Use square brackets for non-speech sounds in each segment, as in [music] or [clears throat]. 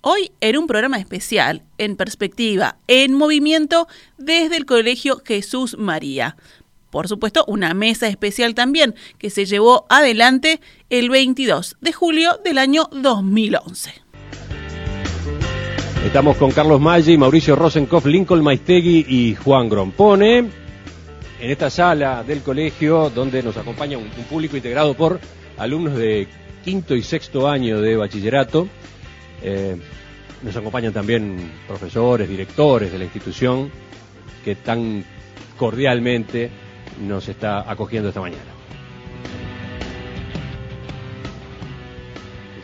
Hoy en un programa especial, en perspectiva, en movimiento, desde el Colegio Jesús María. Por supuesto, una mesa especial también que se llevó adelante el 22 de julio del año 2011. Estamos con Carlos Maggi, Mauricio Rosenkopf, Lincoln Maistegui y Juan Grompone en esta sala del colegio donde nos acompaña un, un público integrado por alumnos de quinto y sexto año de bachillerato eh, nos acompañan también profesores, directores de la institución que tan cordialmente nos está acogiendo esta mañana.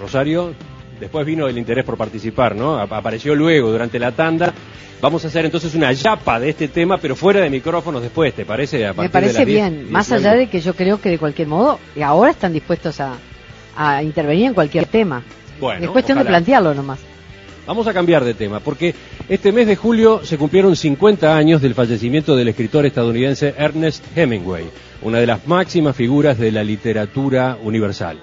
Rosario, después vino el interés por participar, ¿no? Apareció luego durante la tanda. Vamos a hacer entonces una yapa de este tema, pero fuera de micrófonos después, ¿te parece? Me parece bien, más allá de que yo creo que de cualquier modo, ahora están dispuestos a, a intervenir en cualquier tema. Bueno, es cuestión ojalá. de plantearlo nomás. Vamos a cambiar de tema, porque este mes de julio se cumplieron 50 años del fallecimiento del escritor estadounidense Ernest Hemingway, una de las máximas figuras de la literatura universal.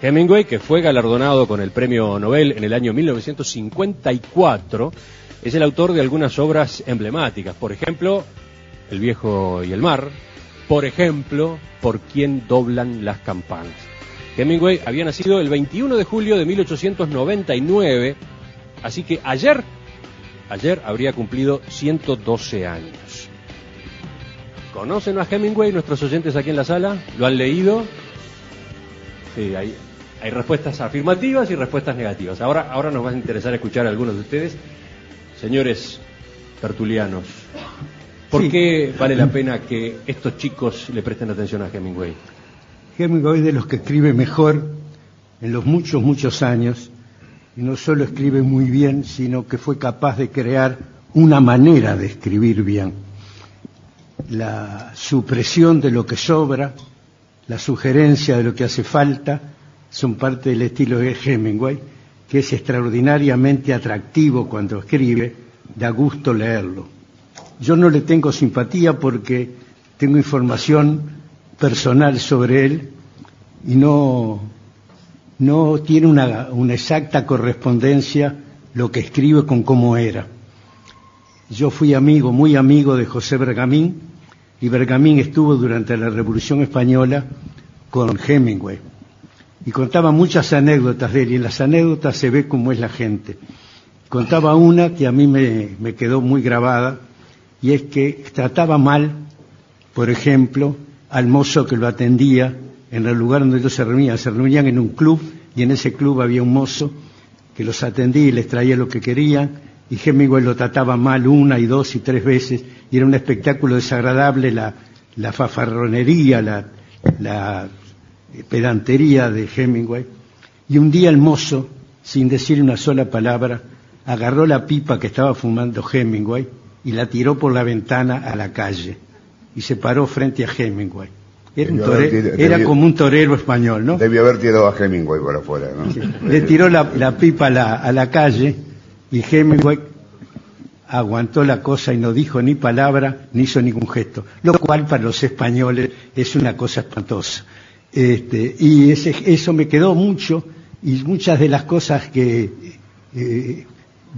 Hemingway, que fue galardonado con el premio Nobel en el año 1954, es el autor de algunas obras emblemáticas, por ejemplo, El viejo y el mar, por ejemplo, Por quién doblan las campanas. Hemingway había nacido el 21 de julio de 1899, así que ayer, ayer habría cumplido 112 años. ¿Conocen a Hemingway nuestros oyentes aquí en la sala? ¿Lo han leído? Sí, hay, hay respuestas afirmativas y respuestas negativas. Ahora, ahora nos va a interesar escuchar a algunos de ustedes. Señores tertulianos, ¿por Sí. qué vale la pena que estos chicos le presten atención a Hemingway? Hemingway de los que escribe mejor en los muchos, muchos años, y no solo escribe muy bien, sino que fue capaz de crear una manera de escribir bien. La supresión de lo que sobra, la sugerencia de lo que hace falta, son parte del estilo de Hemingway, que es extraordinariamente atractivo cuando escribe, da gusto leerlo. Yo no le tengo simpatía porque tengo información personal sobre él y no, no tiene una, exacta correspondencia lo que escribe con cómo era. Yo fui amigo, muy amigo de José Bergamín y Bergamín estuvo durante la Revolución Española con Hemingway y contaba muchas anécdotas de él y en las anécdotas se ve cómo es la gente. Contaba una que a mí me, me quedó muy grabada y es que trataba mal, por ejemplo, al mozo que lo atendía en el lugar donde ellos se reunían. Se reunían en un club y en ese club había un mozo que los atendía y les traía lo que querían y Hemingway lo trataba mal una y dos y tres veces y era un espectáculo desagradable la, fafarronería, la pedantería de Hemingway. Y un día el mozo, sin decir una sola palabra, agarró la pipa que estaba fumando Hemingway y la tiró por la ventana a la calle y se paró frente a Hemingway. Era, un Debió haber tore- tir- era debió- como un torero español, ¿no? Debió haber tirado a Hemingway por afuera, ¿no? Le tiró la, la pipa a la, a la calle y Hemingway aguantó la cosa y no dijo ni palabra ni hizo ningún gesto, lo cual para los españoles es una cosa espantosa. Este, y ese- eso me quedó mucho y muchas de las cosas que eh,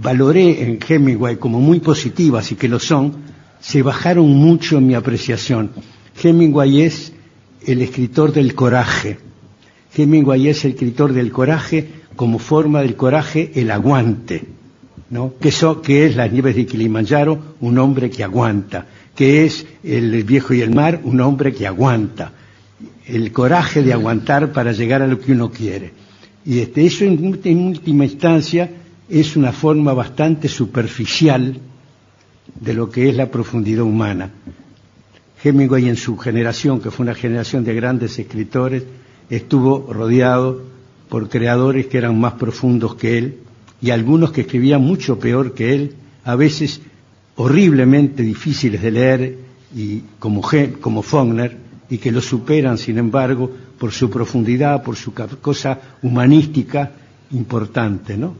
valoré en Hemingway como muy positivas y que lo son, se bajaron mucho en mi apreciación. Hemingway es el escritor del coraje. Hemingway es el escritor del coraje como forma del coraje el aguante, ¿no? Que, que es las nieves de Kilimanjaro, un hombre que aguanta, que es el viejo y el mar, un hombre que aguanta, el coraje de aguantar para llegar a lo que uno quiere. Y este, eso en última instancia es una forma bastante superficial de lo que es la profundidad humana. Hemingway en su generación, que fue una generación de grandes escritores, estuvo rodeado por creadores que eran más profundos que él y algunos que escribían mucho peor que él, a veces horriblemente difíciles de leer y como, como Faulkner y que lo superan, sin embargo, por su profundidad, por su cosa humanística importante, ¿no?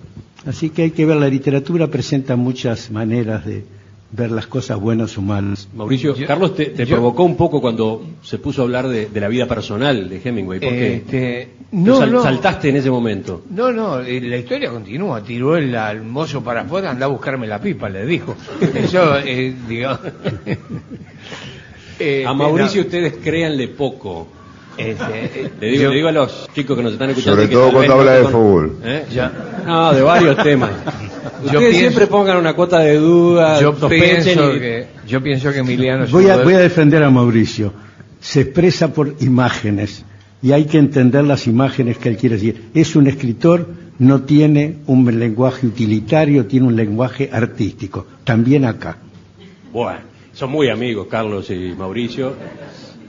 Así que hay que ver, la literatura presenta muchas maneras de, ver las cosas buenas o malas. Mauricio, Carlos te, provocó un poco cuando se puso a hablar de, la vida personal de Hemingway. ¿Por qué? Este, no, saltaste en ese momento. No, no, eh, la historia continúa. Tiró el al mozo para afuera, anda a buscarme la pipa, le dijo. [laughs] Eso, eh, digamos. [laughs] a Mauricio ustedes créanle poco. Este, [laughs] le, digo, a los chicos que nos están escuchando. Sobre todo cuando habla de fútbol. ¿Eh? No, de varios temas. Ustedes siempre pongan una cuota de duda. Yo pienso, que, yo pienso que Emiliano. Voy a, voy a defender a Mauricio. Se expresa por imágenes y hay que entender las imágenes que él quiere decir. Es un escritor, no tiene un lenguaje utilitario, tiene un lenguaje artístico. También acá. Bueno, son muy amigos, Carlos y Mauricio.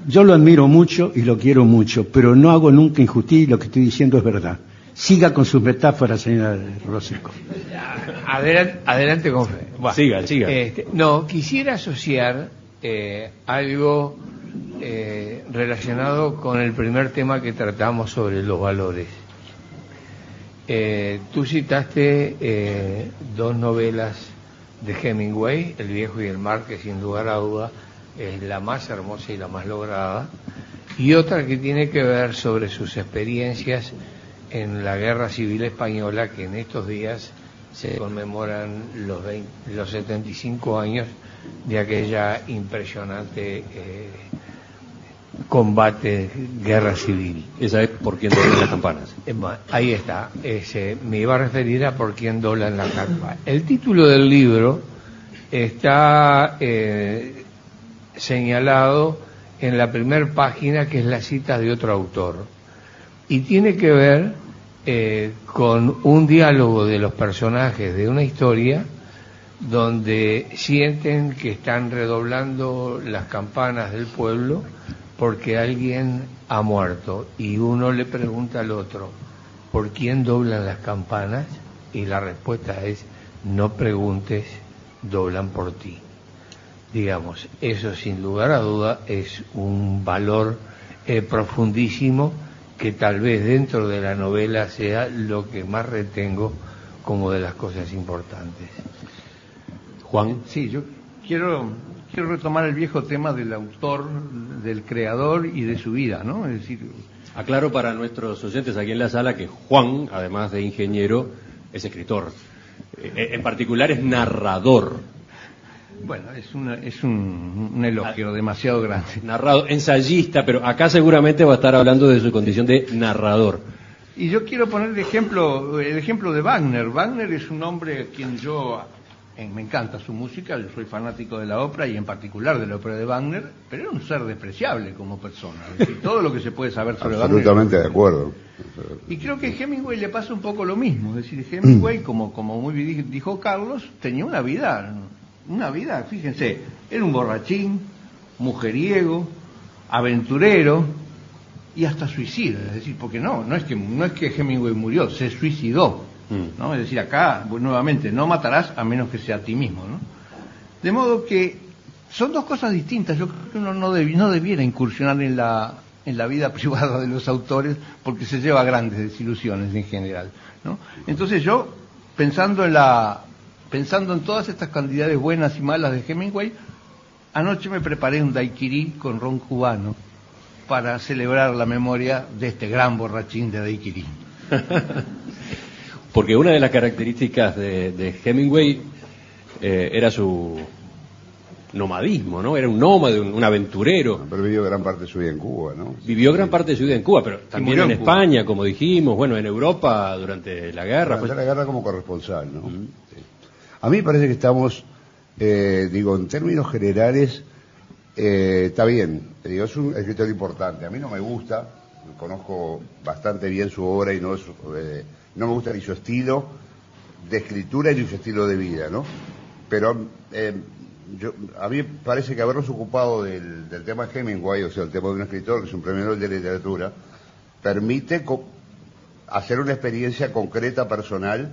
Yo lo admiro mucho y lo quiero mucho, pero no hago nunca injusticia y lo que estoy diciendo es verdad. Siga con sus metáforas, señora Rosico. Adelante, adelante con fe. siga, siga. Este, no, quisiera asociar eh, algo eh, relacionado con el primer tema que tratamos sobre los valores. Eh, tú citaste dos novelas de Hemingway, El viejo y el mar, que sin lugar a duda es la más hermosa y la más lograda, y otra que tiene que ver sobre sus experiencias en la Guerra Civil Española, que en estos días se conmemoran los, los 75 años de aquella impresionante eh, combate, guerra civil. Esa es por quién doblan las campanas. Ahí está, ese, me iba a referir a por quién doblan las campanas. El título del libro está eh, señalado en la primera página, que es la cita de otro autor, y tiene que ver eh, con un diálogo de los personajes de una historia donde sienten que están redoblando las campanas del pueblo porque alguien ha muerto y uno le pregunta al otro, ¿por quién doblan las campanas? Y la respuesta es, no preguntes, doblan por ti digamos, eso sin lugar a duda es un valor eh, profundísimo que tal vez dentro de la novela sea lo que más retengo como de las cosas importantes. Juan. Sí, yo quiero, quiero retomar el viejo tema del autor, del creador y de su vida, ¿no? Es decir, Aclaro para nuestros oyentes aquí en la sala que Juan, además de ingeniero, es escritor. Eh, en particular es narrador bueno, es, es un, elogio demasiado grande. [laughs] Narrado, ensayista, pero acá seguramente va a estar hablando de su condición de narrador. Y yo quiero poner el ejemplo, el ejemplo de Wagner. Wagner es un hombre a quien yo eh, me encanta su música, yo soy fanático de la ópera y en particular de la ópera de Wagner, pero era un ser despreciable como persona. todo lo que se puede saber sobre Wagner. Absolutamente de acuerdo. Y creo que a Hemingway le pasa un poco lo mismo. Es decir, Hemingway, [clears throat] como, como muy bien dijo Carlos, tenía una vida una vida, fíjense, era un borrachín, mujeriego, aventurero y hasta suicida, es decir, porque no, no es que no es que Hemingway murió, se suicidó, mm. ¿no? Es decir, acá pues, nuevamente no matarás a menos que sea a ti mismo, ¿no? De modo que son dos cosas distintas. Yo creo que uno no, no debiera incursionar en la en la vida [laughs] privada de los autores porque se lleva grandes desilusiones en general, ¿no? Entonces yo pensando en la pensando en todas estas cantidades buenas y malas de Hemingway, anoche me preparé un daiquiri con ron cubano para celebrar la memoria de este gran borrachín de daiquiri. [laughs] Porque una de las características de, Hemingway eh, era su nomadismo, ¿no? Era un nómade, un, aventurero. Pero vivió gran parte de su vida en Cuba, ¿no? Vivió gran parte de su vida en Cuba, pero también en, España, como dijimos, bueno, en Europa durante la guerra. Durante la guerra como corresponsal, ¿no? A mí me parece que estamos, eh, digo, en términos generales, eh, está bien, digo, es un escritor importante. A mí no me gusta, conozco bastante bien su obra y no, eh, no me gusta ni su estilo de escritura ni su estilo de vida, ¿no? Pero yo, a mí parece que habernos ocupado del, tema de Hemingway, o sea, el tema de un escritor que es un premio Nobel de literatura, permite hacer una experiencia concreta, personal,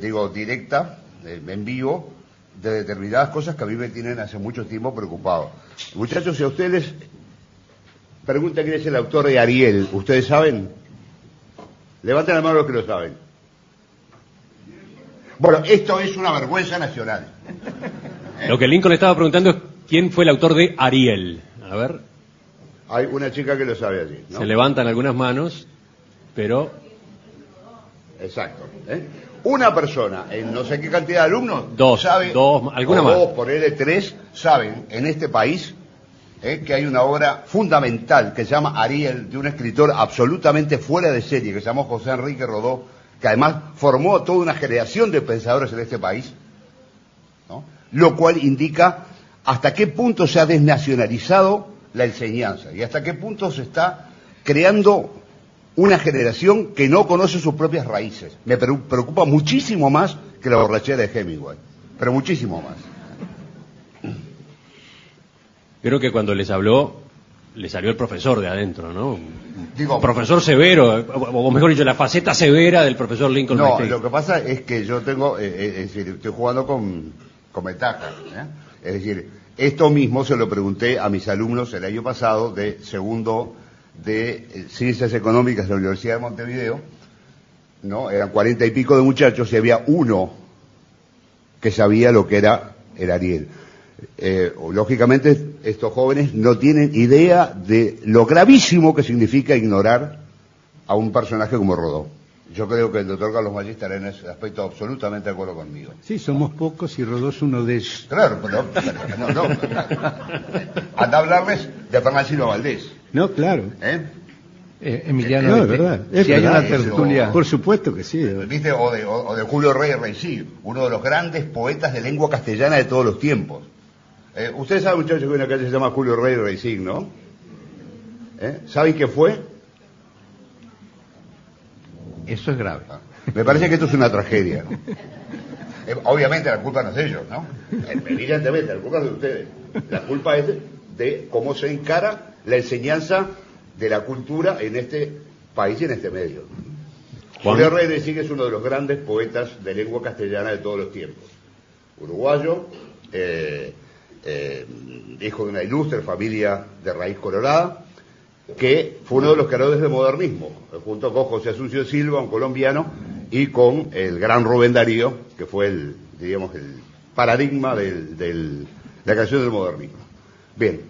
digo, directa, en vivo de determinadas cosas que a mí me tienen hace mucho tiempo preocupado. Muchachos, si a ustedes preguntan quién es el autor de Ariel, ¿ustedes saben? Levanten la mano los que lo saben. Bueno, esto es una vergüenza nacional. Lo que Lincoln estaba preguntando es quién fue el autor de Ariel. A ver, Hay una chica que lo sabe allí. ¿no? se levantan algunas manos, pero Exacto. ¿eh? Una persona en no sé qué cantidad de alumnos Dos, sabe, dos, alguna o más. Dos, ponerle tres, saben en este país ¿eh? que hay una obra fundamental que se llama Ariel, de un escritor absolutamente fuera de serie, que se llamó José Enrique Rodó, que además formó toda una generación de pensadores en este país, ¿no? lo cual indica hasta qué punto se ha desnacionalizado la enseñanza y hasta qué punto se está creando una generación que no conoce sus propias raíces. Me pre- preocupa muchísimo más que la borrachera de Hemingway, pero muchísimo más. creo que cuando les habló, le salió el profesor de adentro, ¿no? Digo, Profesor severo, o o mejor dicho, la faceta severa del profesor Lincoln No, lo que pasa es que yo tengo, eh, eh, es decir, estoy jugando con, con ventaja. ¿eh? Es decir, esto mismo se lo pregunté a mis alumnos el año pasado de segundo de eh, Ciencias Económicas de la Universidad de Montevideo, ¿no? Eran cuarenta y pico de muchachos y había uno que sabía lo que era el Ariel. Eh, lógicamente, estos jóvenes no tienen idea de lo gravísimo que significa ignorar a un personaje como Rodó. Yo creo que el doctor Carlos Maggi estará en ese aspecto absolutamente de acuerdo conmigo. Sí, somos pocos y Rodó es uno de ellos. Claro, pero, pero- no, no. Anda a hablarles de Fernández Valdés. No, claro. ¿eh? Eh, Emiliano, No, es verdad. Es si hay verdad. una tertulia, Por supuesto que sí. ¿Viste? O de, o- o de Julio Rey Reisig, uno de los grandes poetas de lengua castellana de todos los tiempos. Eh, Ustedes saben, muchachos, que hay una calle que se llama Julio Rey Reisig, ¿no? ¿Eh? ¿Saben qué fue? eso es grave. Ah, Me parece que esto es una tragedia. ¿no? Eh, obviamente la culpa no es de ellos, ¿no? Evidentemente, la culpa es de ustedes. La culpa es de, de cómo se encara la enseñanza de la cultura en este país y en este medio. Juan. Julio sí que es uno de los grandes poetas de lengua castellana de todos los tiempos. Uruguayo, eh, eh, hijo de una ilustre familia de raíz colorada, que fue uno de los creadores del modernismo, eh, junto con José Asuncio Silva, un colombiano, y con el gran Rubén Darío, que fue el, diríamos, el paradigma del- del- de la creación del modernismo. Bien,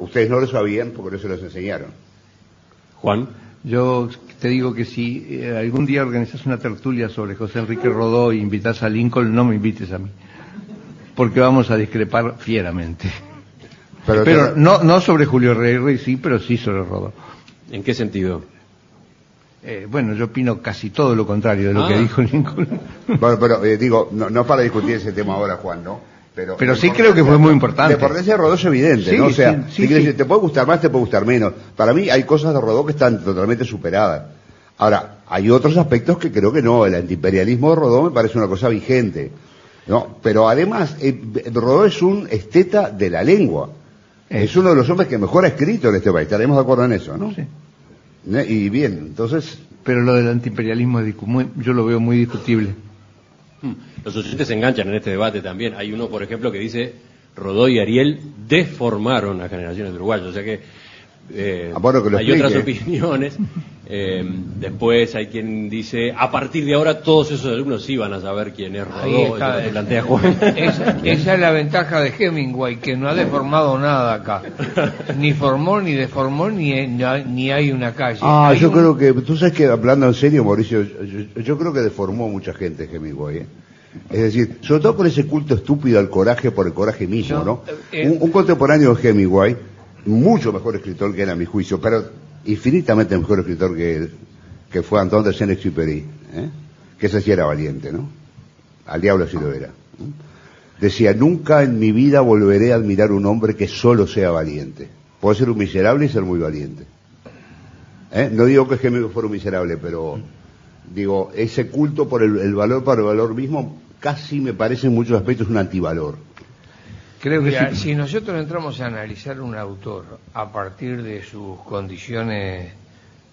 ustedes no lo sabían porque no se los enseñaron. Juan, Yo te digo que si eh, algún día organizas una tertulia sobre José Enrique Rodó e invitas a Lincoln, no me invites a mí. Porque vamos a discrepar fieramente. Pero, Pero te- no, no sobre Julio Rey, Rey sí, pero sí sobre Rodó. ¿en qué sentido? Eh, bueno, yo opino casi todo lo contrario de lo Ah. que dijo Lincoln. Bueno, pero eh, digo, no, no para discutir ese tema ahora, Juan, ¿no? Pero, sí creo que fue muy importante. La importancia de Rodó es evidente, Sí, ¿no? O sea, sí, sí, te, decir, puede gustar más, te puede gustar menos. Para mí hay cosas de Rodó que están totalmente superadas. Ahora, hay otros aspectos que creo que no. El antiimperialismo de Rodó me parece una cosa vigente. ¿no? Pero además, eh, Rodó es un esteta de la lengua. Eh. Es uno de los hombres que mejor ha escrito en este país. Estaremos de acuerdo en eso, ¿no? Sí. ¿Eh? Y bien, entonces, Pero lo del antiimperialismo yo lo veo muy discutible. Hmm. Los oyentes se enganchan en este debate también. Hay uno, por ejemplo, que dice Rodó y Ariel deformaron a generaciones de uruguayos. O sea que eh, Ah, bueno, que lo hay otras opiniones. [laughs] Eh, después hay quien dice, a partir de ahora todos esos alumnos sí van a saber quién es Ahí Rodó. está. Plantea Juan. [laughs] Esa, esa es la ventaja de Hemingway, que no ha deformado nada acá. [laughs] Ni formó, ni deformó, ni, ni hay una calle. Ah, Hay yo un- creo que, tú sabes que hablando en serio, Mauricio, yo, yo- yo creo que deformó mucha gente Hemingway. ¿eh? Es decir, sobre todo por ese culto estúpido al coraje por el coraje mismo, ¿no? eh, un, un contemporáneo de Hemingway, mucho mejor escritor que él a mi juicio, pero infinitamente mejor escritor que que fue Antoine de Saint-Exupéry, ¿eh? que ese sí era valiente, ¿no? Al diablo sí lo era. Decía, nunca en mi vida volveré a admirar un hombre que solo sea valiente. Puede ser un miserable y ser muy valiente. ¿Eh? No digo que Hemingway fuera un miserable, pero digo, ese culto por el valor para el valor mismo casi me parece en muchos aspectos un antivalor. Creo que Mira, sí. si nosotros entramos a analizar un autor a partir de sus condiciones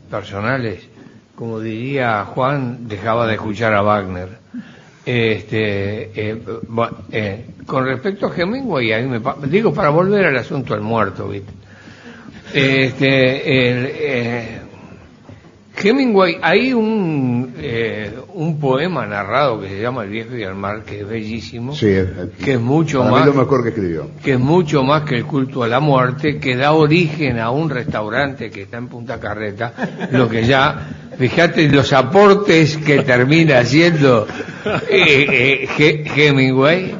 personales, como diría Juan, dejaba de escuchar a Wagner. Este, eh, eh, con respecto a Hemingway, a mí me pa- digo para volver al asunto del muerto, ¿viste? Este, el, eh, Hemingway, hay un, eh, un poema narrado que se llama El viejo y el mar, que es bellísimo, Sí, es- que es mucho para mí más lo mejor que escribió. que es mucho más que el culto a la muerte, que da origen a un restaurante que está en Punta Carreta, lo que ya, fíjate los aportes que termina haciendo eh, eh, He- Hemingway,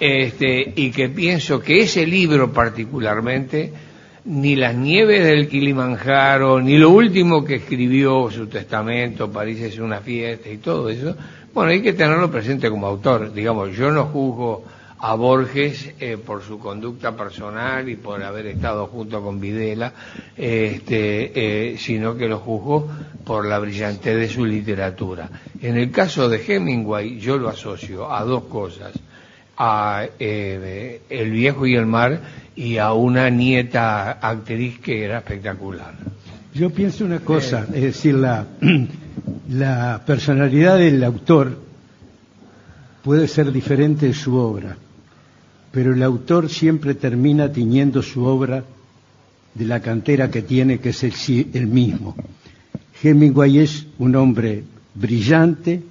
este, y que pienso que ese libro particularmente, ni las nieves del Kilimanjaro, ni lo último que escribió, su testamento, París es una fiesta y todo eso, bueno, hay que tenerlo presente como autor. Digamos, yo no juzgo a Borges eh, por su conducta personal y por haber estado junto con Videla, este, eh, sino que lo juzgo por la brillantez de su literatura. En el caso de Hemingway, yo lo asocio a dos cosas a eh, El viejo y el mar y a una nieta actriz que era espectacular. Yo pienso una cosa, es decir, la, [clears throat] la personalidad del autor puede ser diferente de su obra, pero el autor siempre termina tiñendo su obra de la cantera que tiene, que es el, el mismo. Hemingway es un hombre brillante,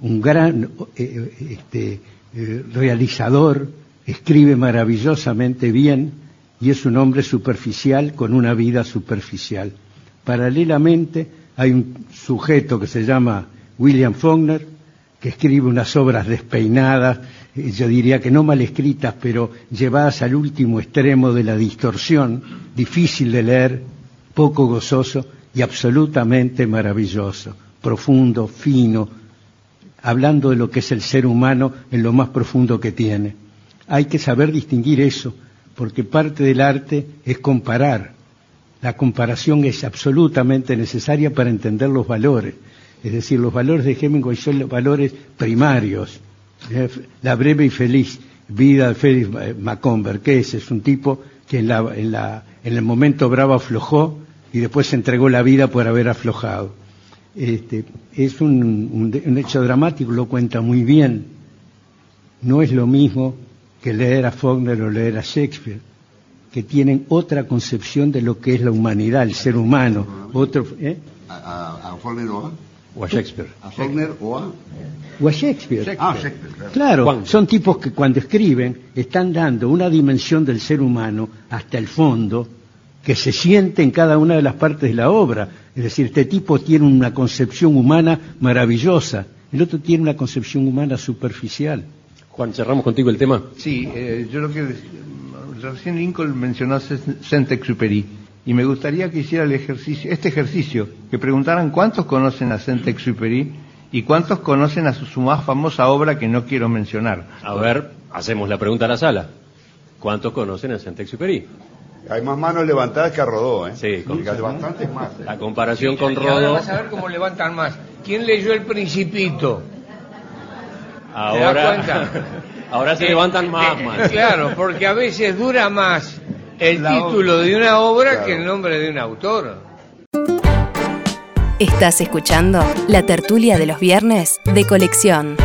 un gran eh, este, eh, realizador, escribe maravillosamente bien y es un hombre superficial con una vida superficial. Paralelamente hay un sujeto que se llama William Faulkner, que escribe unas obras despeinadas, eh, yo diría que no mal escritas, pero llevadas al último extremo de la distorsión, difícil de leer, poco gozoso y absolutamente maravilloso, profundo, fino, hablando de lo que es el ser humano en lo más profundo que tiene. Hay que saber distinguir eso, porque parte del arte es comparar. La comparación es absolutamente necesaria para entender los valores. Es decir, los valores de Hemingway son los valores primarios. Eh, La breve y feliz vida de Felix Macomber, que es? Es un tipo que en, la- en la- en el momento bravo aflojó y después se entregó la vida por haber aflojado. Este, es un, un hecho dramático, lo cuenta muy bien. No es lo mismo que leer a Faulkner o leer a Shakespeare, que tienen otra concepción de lo que es la humanidad, el ser humano. Otro, ¿eh? ¿A, a, a Faulkner o a? O a Shakespeare. ¿A Faulkner o a? O a Shakespeare. Ah, Shakespeare, claro. Claro, Juan. son tipos que cuando escriben están dando una dimensión del ser humano hasta el fondo que se siente en cada una de las partes de la obra. Es decir, este tipo tiene una concepción humana maravillosa, el otro tiene una concepción humana superficial. Juan, cerramos contigo el tema. Sí, eh, yo lo que recién Lincoln mencionó Saint-Exupéry y me gustaría que hiciera el ejercicio, este ejercicio, que preguntaran cuántos conocen a Saint-Exupéry y cuántos conocen a su, su más famosa obra que no quiero mencionar. A ver, hacemos la pregunta a la sala. ¿Cuántos conocen a Saint-Exupéry? Hay más manos levantadas que a Rodó, ¿eh? Sí, con- bastantes más. ¿eh? La comparación con Rodo. vas a ver cómo levantan más. ¿Quién leyó El Principito? Ahora, cuenta? [laughs] ahora se Eh, levantan más, eh, más. Claro, porque a veces dura más el La título de una obra Claro. que el nombre de un autor. Estás escuchando la tertulia de los viernes de colección.